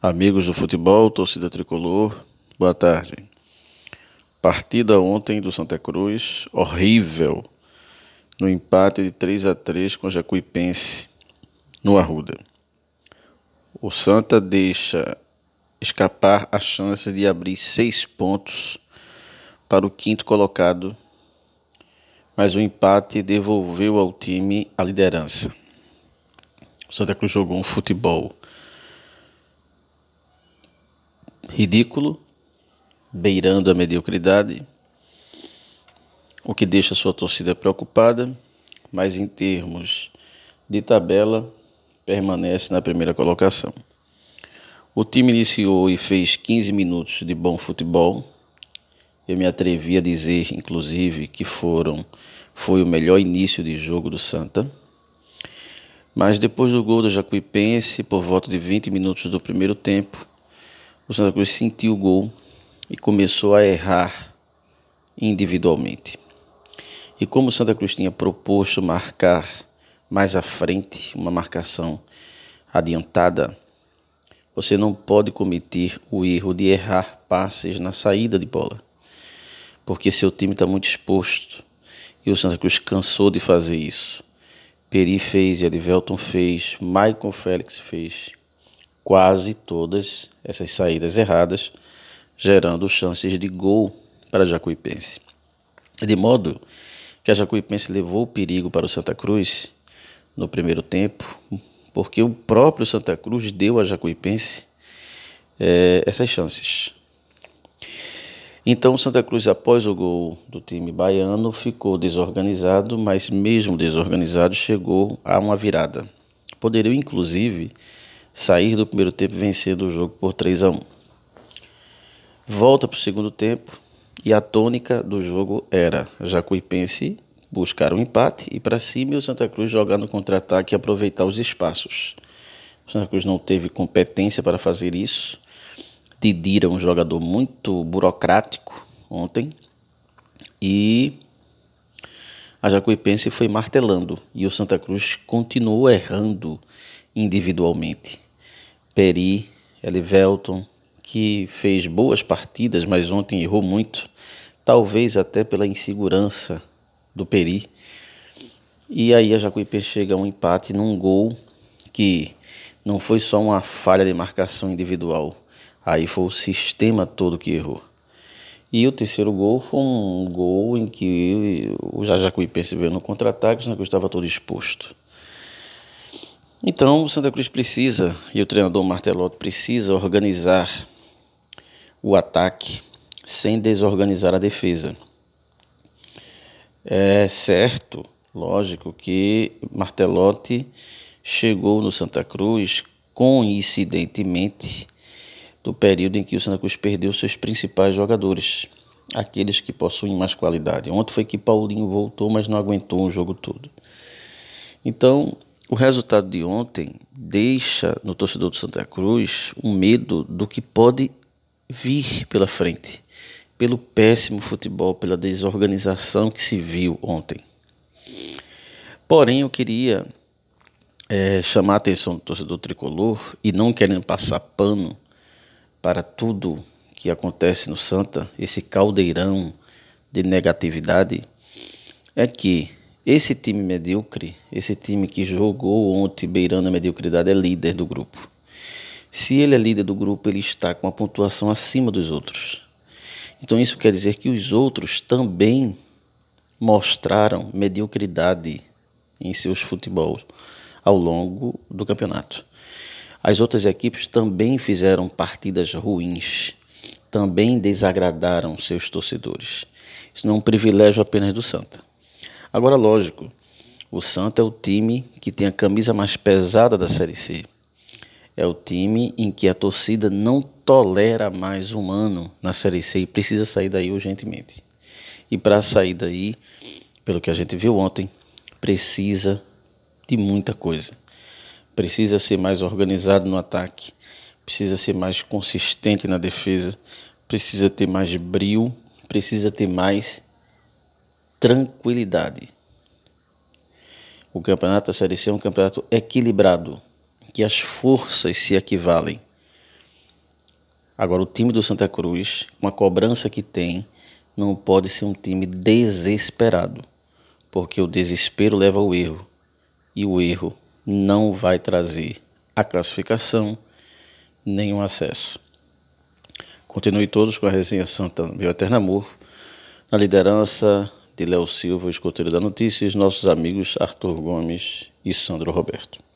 Amigos do futebol, torcida tricolor, boa tarde. Partida ontem do Santa Cruz, horrível, no empate de 3 a 3 com o Jacuipense no Arruda. O Santa deixa escapar a chance de abrir seis pontos para o quinto colocado, mas o empate devolveu ao time a liderança. O Santa Cruz jogou um futebol ridículo, beirando a mediocridade, o que deixa sua torcida preocupada, mas em termos de tabela, permanece na primeira colocação. O time iniciou e fez 15 minutos de bom futebol. Eu me atrevi a dizer, inclusive, que foram foi o melhor início de jogo do Santa. Mas depois do gol do Jacuipense, por volta de 20 minutos do primeiro tempo, o Santa Cruz sentiu o gol e começou a errar individualmente. E como o Santa Cruz tinha proposto marcar mais à frente, uma marcação adiantada, você não pode cometer o erro de errar passes na saída de bola, porque seu time está muito exposto e o Santa Cruz cansou de fazer isso. Peri fez, Edivelton fez, Maicon Félix fez quase todas essas saídas erradas, gerando chances de gol para a Jacuipense. De modo que a Jacuipense levou o perigo para o Santa Cruz no primeiro tempo, porque o próprio Santa Cruz deu a Jacuipense é, essas chances. Então o Santa Cruz, após o gol do time baiano, ficou desorganizado, mas mesmo desorganizado chegou a uma virada. Poderia, inclusive, sair do primeiro tempo vencendo o jogo por 3 a 1. Volta para o segundo tempo e a tônica do jogo era Jacuipense buscar um empate e para cima o Santa Cruz jogar no contra-ataque e aproveitar os espaços. O Santa Cruz não teve competência para fazer isso. Didira, um jogador muito burocrático ontem. E a Jacuipense foi martelando e o Santa Cruz continuou errando individualmente. Peri, Elivelton, que fez boas partidas, mas ontem errou muito, talvez até pela insegurança do Peri. E aí a Jacuipense chega a um empate num gol que não foi só uma falha de marcação individual, aí foi o sistema todo que errou. E o terceiro gol foi um gol em que o Jacuipense veio no contra-ataque, Santa Cruz estava todo exposto. Então, o Santa Cruz precisa, e o treinador Martelotti precisa organizar o ataque sem desorganizar a defesa. É certo, lógico, que Martelotti chegou no Santa Cruz coincidentemente do período em que o Santa Cruz perdeu seus principais jogadores, aqueles que possuem mais qualidade. Ontem foi que Paulinho voltou, mas não aguentou o jogo todo. Então, o resultado de ontem deixa no torcedor do Santa Cruz um medo do que pode vir pela frente, pelo péssimo futebol, pela desorganização que se viu ontem. Porém, eu queria é, chamar a atenção do torcedor tricolor e não querendo passar pano para tudo que acontece no Santa, esse caldeirão de negatividade, é que esse time medíocre, esse time que jogou ontem beirando a mediocridade, é líder do grupo. Se ele é líder do grupo, ele está com uma pontuação acima dos outros. Então isso quer dizer que os outros também mostraram mediocridade em seus futebol ao longo do campeonato. As outras equipes também fizeram partidas ruins, também desagradaram seus torcedores. Isso não é um privilégio apenas do Santa. Agora, lógico, o Santa é o time que tem a camisa mais pesada da Série C. É o time em que a torcida não tolera mais humano na Série C e precisa sair daí urgentemente. E para sair daí, pelo que a gente viu ontem, precisa de muita coisa. Precisa ser mais organizado no ataque, precisa ser mais consistente na defesa, precisa ter mais brio, precisa ter mais tranquilidade. O campeonato da Série C é um campeonato equilibrado, que as forças se equivalem. Agora, o time do Santa Cruz, uma cobrança que tem, não pode ser um time desesperado, porque o desespero leva ao erro e o erro não vai trazer a classificação nem o acesso. Continue todos com a resenha Santa Meu Eterno Amor, na liderança de Léo Silva, escoteiro da Notícias, nossos amigos Arthur Gomes e Sandro Roberto.